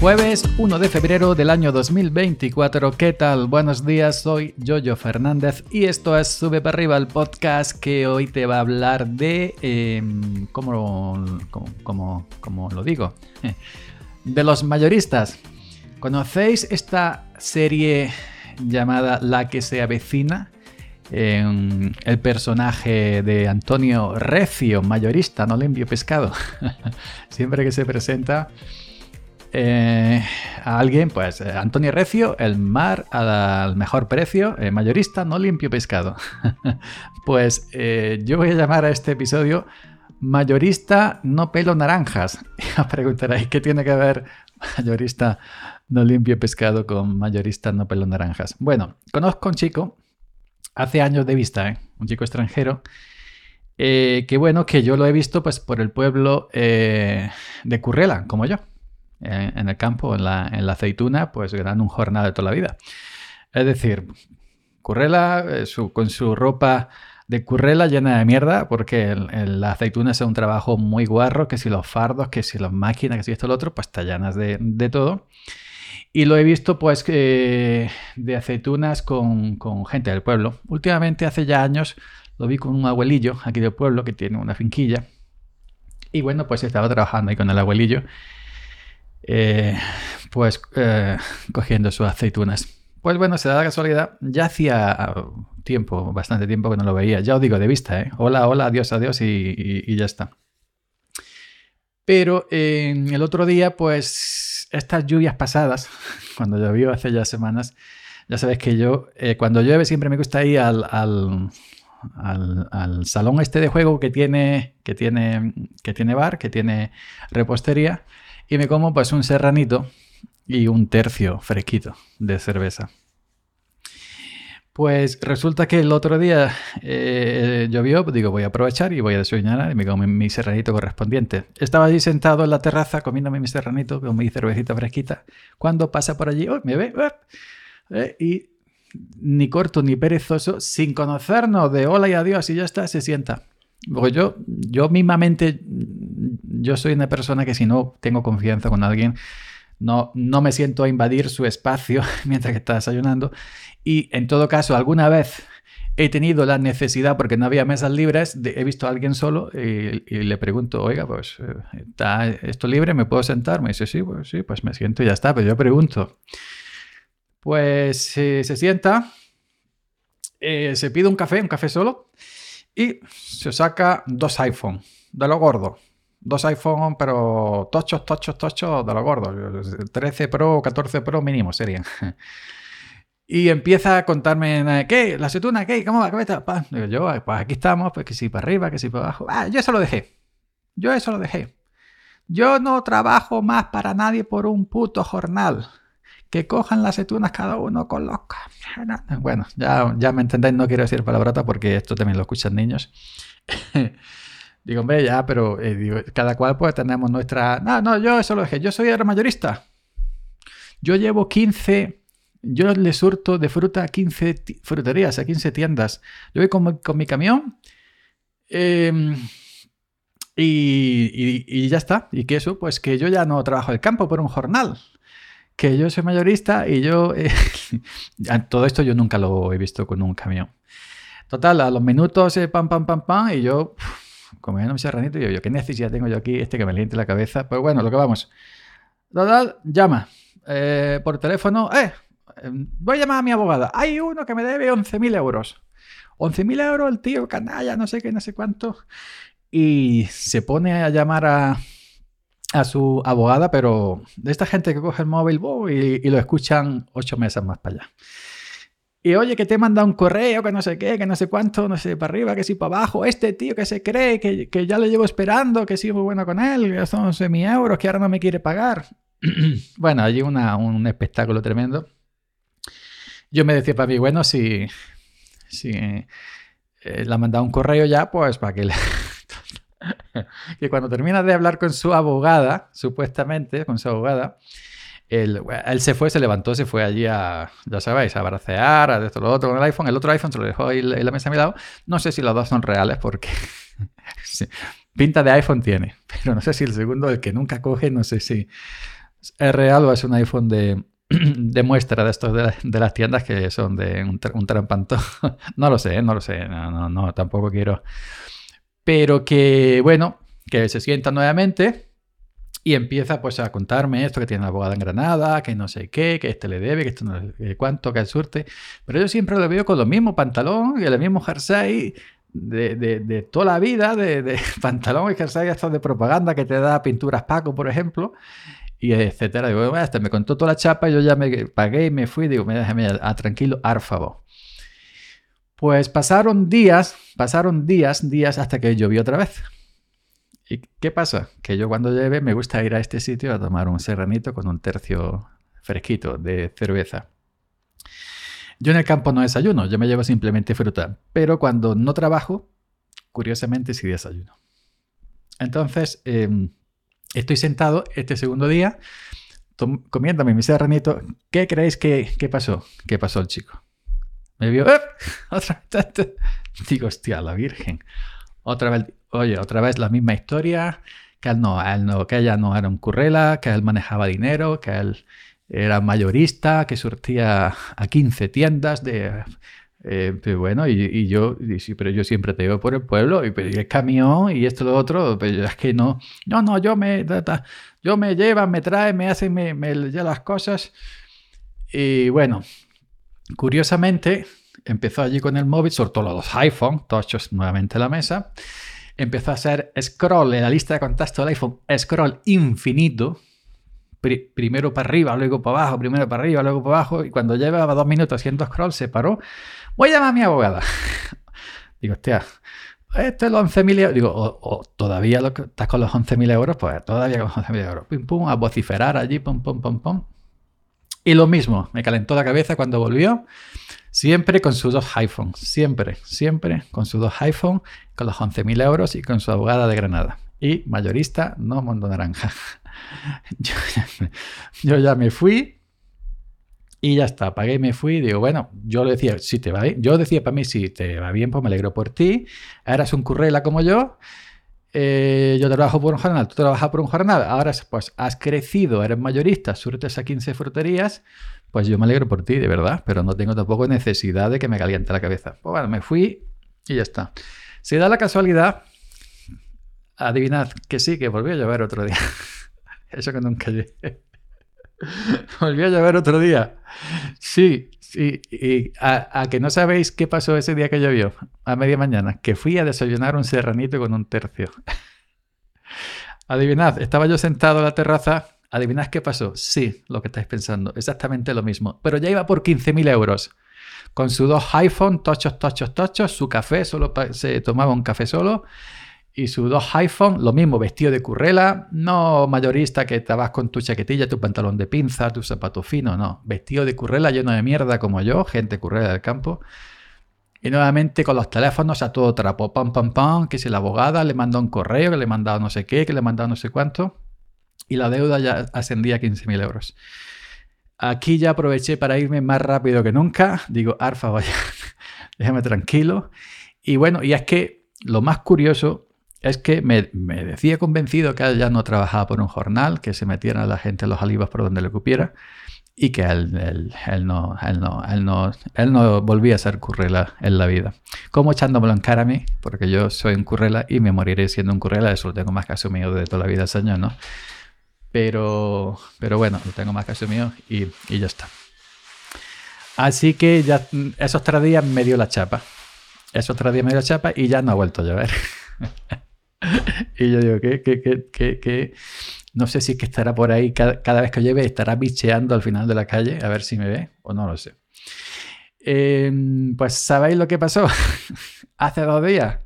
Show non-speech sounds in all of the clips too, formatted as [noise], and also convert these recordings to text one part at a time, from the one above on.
Jueves 1 de febrero del año 2024. ¿Qué tal? Buenos días, soy Jojo Fernández y esto es Sube para arriba, el podcast que hoy te va a hablar de... Em, ¿cómo, cómo, lo digo? [laughs] De los mayoristas. ¿Conocéis esta serie llamada La que se avecina? el personaje de Antonio Recio, mayorista, no limpio pescado. [laughs] Siempre que se presenta eh, a alguien, pues eh, Antonio Recio, el mar al mejor precio, eh, mayorista, no limpio pescado. [laughs] pues yo voy a llamar a este episodio Mayorista no pelo naranjas. [laughs] Y os preguntaréis, ¿qué tiene que ver mayorista no limpio pescado con mayorista no pelo naranjas? Bueno, conozco a un chico, hace años de vista, un chico extranjero, que bueno, que yo lo he visto pues por el pueblo de Currela, como yo en, el campo, en la, aceituna, pues ganan un jornal de toda la vida. Es decir, Currela eh, con su ropa de currela llena de mierda, porque la aceituna es un trabajo muy guarro, que si los fardos, que si las máquinas, que si esto lo otro, pues está llenas de, todo. Y lo he visto pues de aceitunas con, con, gente del pueblo. Últimamente, hace ya años, lo vi con un abuelillo aquí del pueblo que tiene una finquilla. Y bueno, pues estaba trabajando ahí con el abuelillo eh, pues eh, cogiendo sus aceitunas. Pues bueno, se da la casualidad, ya hacía tiempo, bastante tiempo que no lo veía, ya os digo de vista, ¿eh? Hola, hola, adiós, adiós y, ya está. Pero el otro día, pues estas lluvias pasadas, [laughs] cuando llovió hace ya semanas, ya sabéis que yo, cuando llueve siempre me gusta ir al, al, al, salón este de juego que tiene, que tiene, que tiene bar, que tiene repostería y me como pues un serranito y un tercio fresquito de cerveza. Pues resulta que el otro día eh, llovió, digo, voy a aprovechar y voy a desayunar y me como mi serranito correspondiente. Estaba allí sentado en la terraza comiéndome mi serranito con mi cervecita fresquita. Cuando pasa por allí, me ve, eh, y ni corto ni perezoso, sin conocernos de hola y adiós y ya está, se sienta. Porque yo, yo mismamente, yo soy una persona que si no tengo confianza con alguien, no, no me siento a invadir su espacio [laughs] mientras que está desayunando. Y en todo caso, alguna vez he tenido la necesidad, porque no había mesas libres, he visto a alguien solo y, le pregunto, oiga, pues, eh, ¿está esto libre? ¿Me puedo sentar? Me dice, sí, pues sí, pues me siento y ya está. Pero yo pregunto, pues se sienta, eh, se pide un café, un café solo y se saca dos iPhone de lo gordo. Dos iPhone, pero tochos, tochos, tochos de lo gordo. 13 Pro, 14 Pro mínimo serían. [laughs] Y empieza a contarme, ¿qué? ¿La aceituna? ¿Qué? ¿Cómo va? ¿Cómo está? Digo yo, pues aquí estamos, pues que si para arriba, que si para abajo. Ah, yo eso lo dejé. Yo eso lo dejé. Yo no trabajo más para nadie por un puto jornal que cojan las aceitunas cada uno con los... Bueno, ya, ya me entendéis, no quiero decir palabrota porque esto también lo escuchan niños. [laughs] digo, hombre, ya, pero eh, cada cual pues tenemos nuestra... No, no, yo eso lo dejé, yo soy mayorista. Yo llevo 15... Yo le surto de fruta a 15 fruterías, a 15 tiendas. Yo voy con, con mi camión em, y, y, ya está. Y que eso, pues que yo ya no trabajo el campo por un jornal que yo soy mayorista y yo... Eh, [laughs] todo esto yo nunca lo he visto con un camión. Total, a los minutos, eh, pam, pam, pam, pam, y yo, comiendo mi serranito, y yo, yo, ¿qué necesidad tengo yo aquí? Este que me liente la cabeza. Pues bueno, lo que vamos. Llama eh, por teléfono, eh, voy a llamar a mi abogada. Hay uno que me debe 11.000 euros. 11.000 euros el tío, canalla, no sé qué, no sé cuánto. Y se pone a llamar a, a su abogada, pero de esta gente que coge el móvil y, lo escuchan ocho meses más para allá. Y oye, que te manda un correo, que no sé qué, que no sé cuánto, no sé, para arriba, que sí para abajo. Este tío que se cree que, que ya le llevo esperando, que sí muy bueno con él, que son 11 euros, que ahora no me quiere pagar. [clears throat] bueno, allí una, un espectáculo tremendo. Yo me decía para mí, bueno, si, si eh, le ha mandado un correo ya, pues para que le, [laughs] que cuando termina de hablar con su abogada, supuestamente, con su abogada, él, se fue, se levantó, se fue allí a, ya sabéis, a bracear, a esto, lo otro con el iPhone. El otro iPhone se lo dejó ahí en la mesa a mi lado. No sé si los dos son reales porque [laughs] pinta de iPhone tiene, pero no sé si el segundo, el que nunca coge, no sé si, ¿Es real o es un iPhone de, [clears throat] muestra de estos de, las tiendas que son de un, un trampantón? [laughs] no lo sé, no lo sé, no, no, no, tampoco quiero. Pero que, bueno, que se sienta nuevamente y empieza pues a contarme esto, que tiene la abogada en Granada, que no sé qué, que este le debe, que esto no le cuánto, que el surte. Pero yo siempre lo veo con los mismos pantalón y el mismo jersey de, de, toda la vida, de, de [laughs] pantalón y jersey estos de propaganda que te da pinturas Paco, por ejemplo, y etcétera. Digo, bueno, este me contó toda la chapa, yo ya me pagué y me fui, digo, me déjame a, tranquilo, árfavo. Pues pasaron días, pasaron días, días hasta que llovió otra vez. ¿Y qué pasa? Que yo cuando lleve me gusta ir a este sitio a tomar un serranito con un tercio fresquito de cerveza. Yo en el campo no desayuno, yo me llevo simplemente fruta, pero cuando no trabajo, curiosamente sí desayuno. Entonces, em, estoy sentado este segundo día comiéndome mi serranito. ¿Qué creéis que, pasó? ¿Qué pasó el chico? Me vio, ¡eh! [laughs] otra vez. [laughs] Digo, hostia, la Virgen. Otra vez, oye, otra vez la misma historia, que él no, él no, que ella no era un currela, que él manejaba dinero, que él era mayorista, que surtía a 15 tiendas de... Eh, pero bueno, y, yo, sí, pero yo siempre te veo por el pueblo y, pues, el camión y esto lo otro, pero es que no, no, no, yo me, yo me llevan, me traen, me hacen, me, las cosas. Y bueno, curiosamente, empezó allí con el móvil, soltó los iPhone, tochos nuevamente la mesa, empezó a hacer scroll en la lista de contactos del iPhone, scroll infinito, primero para arriba, luego para abajo, primero para arriba, luego para abajo, y cuando llevaba dos minutos haciendo scroll se paró, voy a llamar a mi abogada. [laughs] Digo, hostia, esto es los 11.000 euros. Digo, o, todavía lo que, estás con los 11.000 euros, pues todavía con los 11.000 euros. Pum, pum, a vociferar allí, pum, pum, pum, pum. Y lo mismo, me calentó la cabeza cuando volvió. Siempre con sus dos iPhones, siempre, siempre con sus dos iPhones, con los 11.000 euros y con su abogada de Granada. Y mayorista, no Mundo Naranja. [laughs] Yo, ya me fui y ya está, pagué y me fui. Digo, bueno, yo le decía, si te va bien, yo decía para mí, si te va bien, pues me alegro por ti. Eras un currela como yo. Eh, yo trabajo por un jornal, tú trabajas por un jornal. Ahora pues has crecido, eres mayorista, surtes a 15 fruterías pues yo me alegro por ti, de verdad, pero no tengo tampoco necesidad de que me caliente la cabeza. Pues bueno, me fui y ya está. Se da la casualidad, adivinad que sí, que volvió a llover otro día. [laughs] Eso que nunca llegué. [laughs] volvió a llover otro día. Sí, sí. Y a, a, que no sabéis qué pasó ese día que llovió, a media mañana, que fui a desayunar un serranito con un tercio. [laughs] Adivinad, estaba yo sentado en la terraza ¿Adivinad qué pasó? Sí, lo que estáis pensando, exactamente lo mismo. Pero ya iba por 15.000 euros. Con sus dos iPhone, tochos, tochos, tochos, su café, solo se tomaba un café solo. Y sus dos iPhone, lo mismo, vestido de currela, no mayorista que te vas con tu chaquetilla, tu pantalón de pinza, tu zapato fino, no. Vestido de currela lleno de mierda como yo, gente currela del campo. Y nuevamente con los teléfonos a todo trapo, pam, pam, pam, que si la abogada le mandó un correo, que le mandaba no sé qué, que le mandaba no sé cuánto y la deuda ya ascendía a 15.000 euros. Aquí ya aproveché para irme más rápido que nunca. Digo, Arfa, vaya, [laughs] déjame tranquilo. Y bueno, y es que lo más curioso es que me, decía convencido que él ya no trabajaba por un jornal, que se metiera la gente en los alivos por donde le cupiera y que él, no, él, no, él, no, él no volvía a ser currela en la vida. Como echándomelo en cara a mí, porque yo soy un currela y me moriré siendo un currela, eso lo tengo más que asumido de toda la vida, señor, ¿no? Pero, pero bueno, lo tengo más que asumido y, ya está. Así que ya esos tres días me dio la chapa. Esos tres días me dio la chapa y ya no ha vuelto a llover. [laughs] y yo digo, ¿qué, qué, qué, qué, No sé si que estará por ahí cada, vez que llueve, estará bicheando al final de la calle a ver si me ve o no lo sé. Em, pues, ¿sabéis lo que pasó? [laughs] Hace dos días.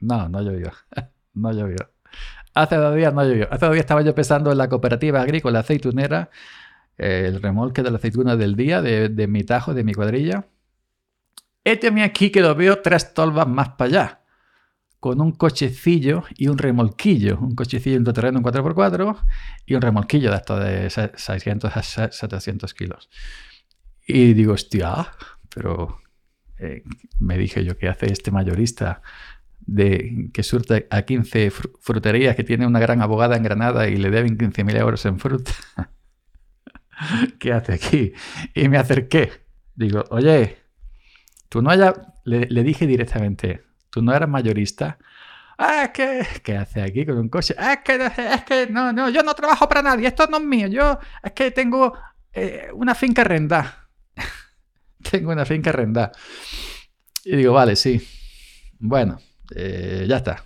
No, no llovió. [laughs] no llovió. Hace dos días no llovió. Hace dos días estaba yo pensando en la cooperativa agrícola aceitunera, el remolque de la aceituna del día, de, mi tajo, de mi cuadrilla. Mi aquí que lo veo tres tolvas más para allá, con un cochecillo y un remolquillo. Un cochecillo en terreno en 4x4 y un remolquillo de estos de 600 a 700 kilos. Y digo, hostia, pero eh, me dije yo, ¿qué hace este mayorista de que surte a 15 fruterías, que tiene una gran abogada en Granada y le deben 15.000 euros en fruta. [laughs] ¿Qué hace aquí? Y me acerqué. Digo, oye, tú no hayas... Le, dije directamente, tú no eras mayorista. Ah, es que, ¿qué hace aquí con un coche? Ah, es que, es que, no, no, yo no trabajo para nadie, esto no es mío, yo es que tengo eh, una finca arrendada. [laughs] tengo una finca arrendada. Y digo, vale, sí. Bueno, eh, ya está.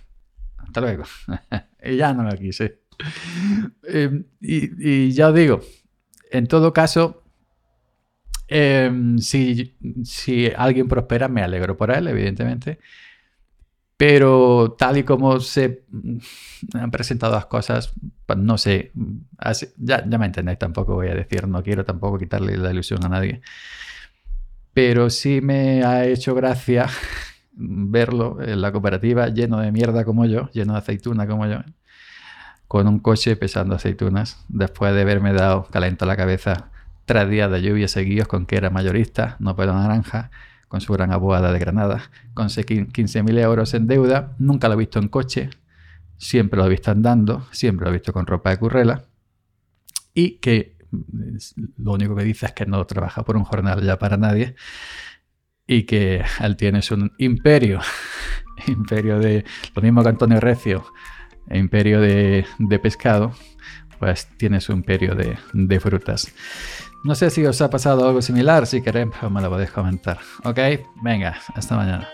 Hasta luego. [laughs] y ya no me quise. [laughs] Em, y, ya os digo, en todo caso, em, si, alguien prospera, me alegro por él, evidentemente. Pero tal y como se han presentado las cosas, pues no sé, ya, ya me entendéis, tampoco voy a decir, no quiero tampoco quitarle la ilusión a nadie. Pero sí me ha hecho gracia [laughs] verlo en la cooperativa lleno de mierda como yo, lleno de aceituna como yo, con un coche pesando aceitunas, después de haberme dado calento a la cabeza tres días de lluvia seguidos con que era mayorista, no pelo naranja, con su gran abogada de Granada, con 15.000 euros en deuda, nunca lo he visto en coche, siempre lo he visto andando, siempre lo he visto con ropa de currela, y que lo único que dice es que no trabaja por un jornal ya para nadie y que él tiene un imperio, [laughs] imperio de lo mismo que Antonio Recio, imperio de, pescado, pues tiene su imperio de, de, frutas. No sé si os ha pasado algo similar, si queréis pues me lo podéis comentar. Ok, venga, hasta mañana.